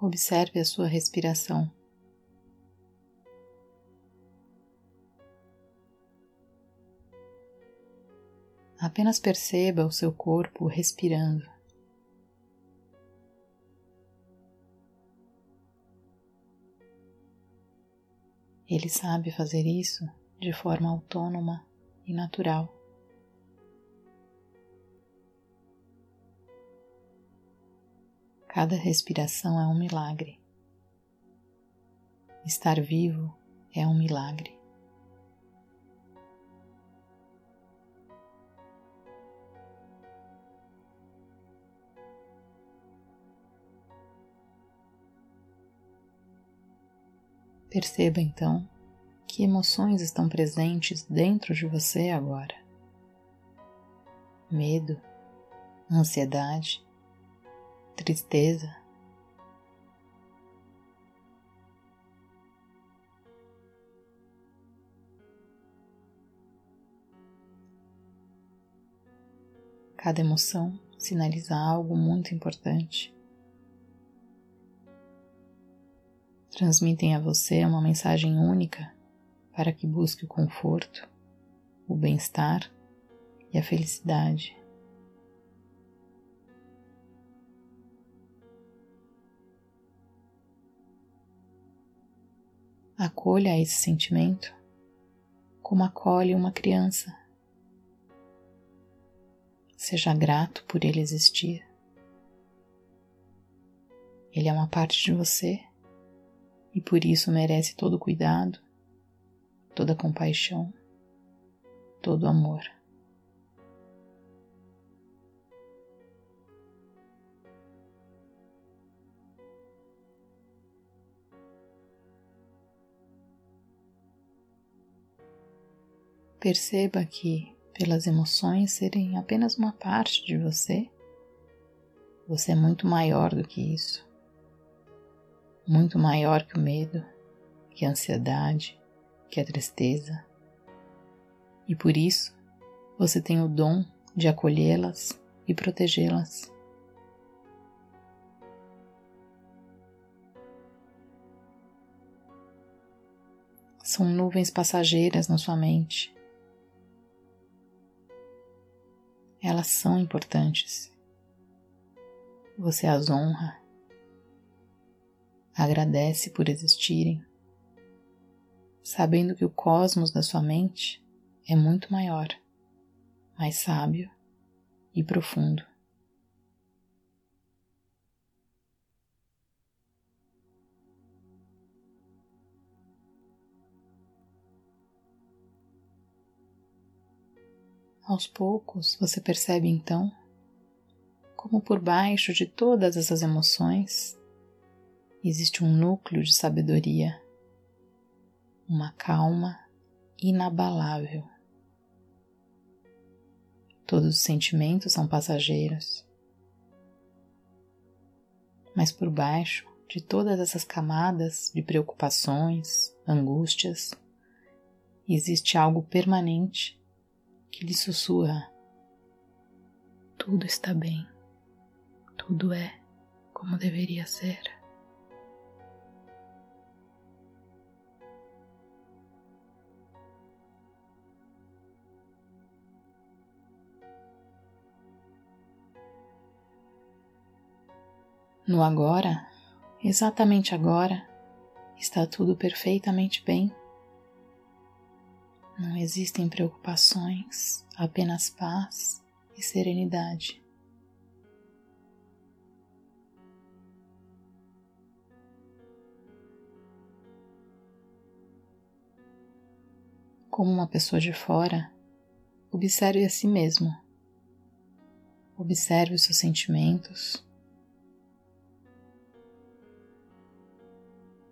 Observe a sua respiração. Apenas perceba o seu corpo respirando. Ele sabe fazer isso de forma autônoma e natural. Cada respiração é um milagre. Estar vivo é um milagre. Perceba então que emoções estão presentes dentro de você agora. Medo, ansiedade, tristeza. Cada emoção sinaliza algo muito importante. Transmitem a você uma mensagem única para que busque o conforto, o bem-estar e a felicidade. Acolha esse sentimento como acolhe uma criança. Seja grato por ele existir. Ele é uma parte de você e por isso merece todo cuidado, toda compaixão, todo amor. Perceba que, pelas emoções serem apenas uma parte de você, você é muito maior do que isso. Muito maior que o medo, que a ansiedade, que a tristeza. E por isso, você tem o dom de acolhê-las e protegê-las. São nuvens passageiras na sua mente elas são importantes. Você as honra, agradece por existirem, sabendo que o cosmos da sua mente é muito maior, mais sábio e profundo. Aos poucos você percebe então como por baixo de todas essas emoções existe um núcleo de sabedoria, uma calma inabalável. Todos os sentimentos são passageiros, mas por baixo de todas essas camadas de preocupações, angústias, existe algo permanente que lhe sussurra: Tudo está bem, tudo é como deveria ser. No agora, exatamente agora, está tudo perfeitamente bem. Não existem preocupações, apenas paz e serenidade. Como uma pessoa de fora, observe a si mesmo. Observe os seus sentimentos,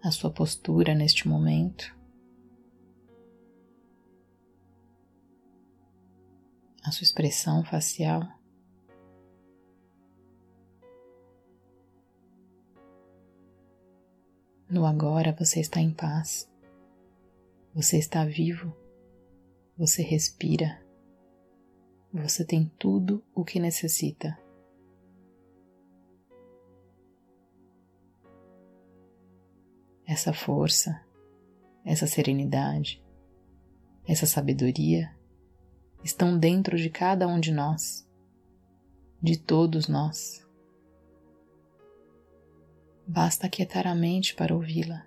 a sua postura neste momento. A sua expressão facial. No agora você está em paz, você está vivo, você respira, você tem tudo o que necessita. essa força, essa serenidade, essa sabedoria estão dentro de cada um de nós, de todos nós. Basta aquietar a mente para ouvi-la.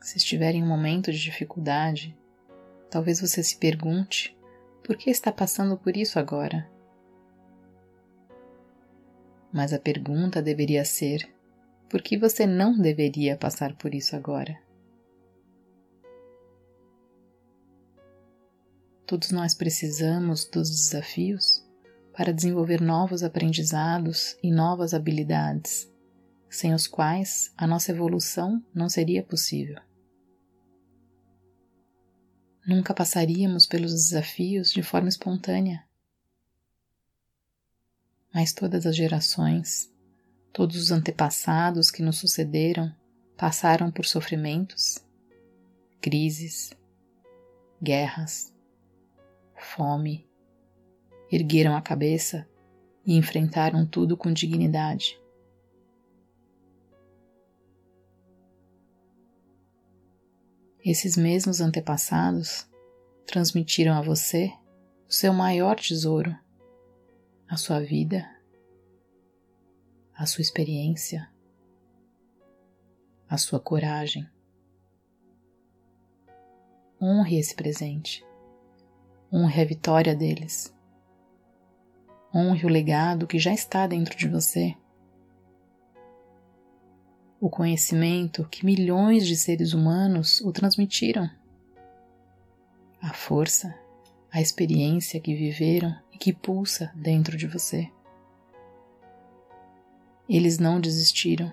Se estiver em um momento de dificuldade, talvez você se pergunte por que está passando por isso agora. Mas a pergunta deveria ser: por que você não deveria passar por isso agora? Todos nós precisamos dos desafios para desenvolver novos aprendizados e novas habilidades, sem os quais a nossa evolução não seria possível. Nunca passaríamos pelos desafios de forma espontânea. Mas todas as gerações, todos os antepassados que nos sucederam passaram por sofrimentos, crises, guerras, fome, ergueram a cabeça e enfrentaram tudo com dignidade. Esses mesmos antepassados transmitiram a você o seu maior tesouro, a sua vida, a sua experiência, a sua coragem. Honre esse presente. Honre a vitória deles. Honre o legado que já está dentro de você o conhecimento que milhões de seres humanos o transmitiram, a força, a experiência que viveram e que pulsa dentro de você. Eles não desistiram.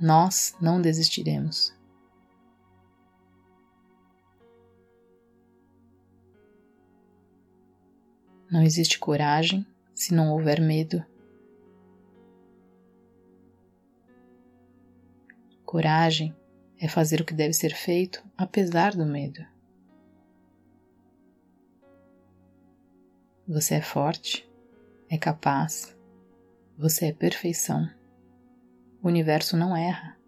Nós não desistiremos. Não existe coragem se não houver medo. Coragem é fazer o que deve ser feito apesar do medo. Você é forte, é capaz, você é perfeição. O universo não erra.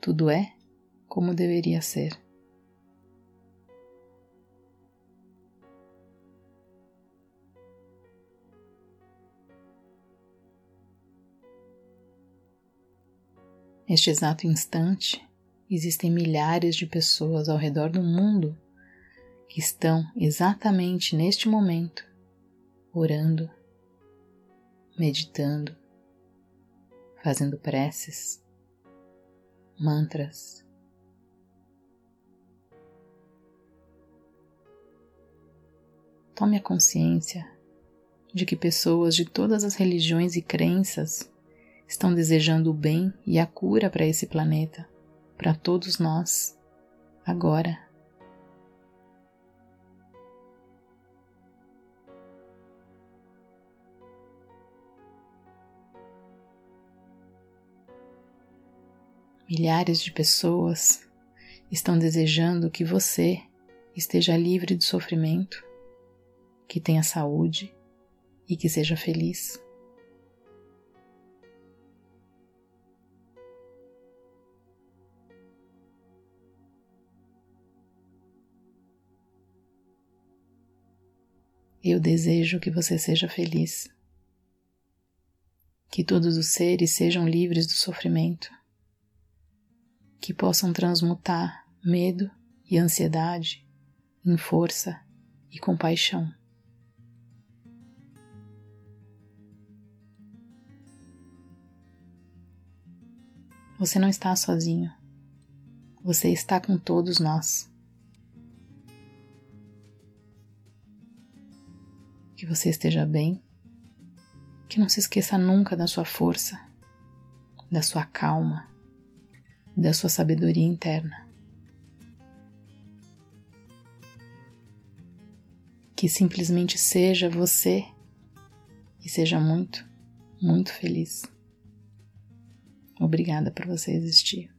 Tudo é como deveria ser. Neste exato instante, existem milhares de pessoas ao redor do mundo que estão exatamente neste momento orando, meditando, fazendo preces, mantras. Tome a consciência de que pessoas de todas as religiões e crenças estão desejando o bem e a cura para esse planeta, para todos nós, agora. Milhares de pessoas estão desejando que você esteja livre de sofrimento, que tenha saúde e que seja feliz. Eu desejo que você seja feliz. Que todos os seres sejam livres do sofrimento. Que possam transmutar medo e ansiedade em força e compaixão. Você não está sozinho. Você está com todos nós. que você esteja bem, que não se esqueça nunca da sua força, da sua calma, da sua sabedoria interna. Que simplesmente seja você e seja muito, muito feliz. Obrigada por você existir.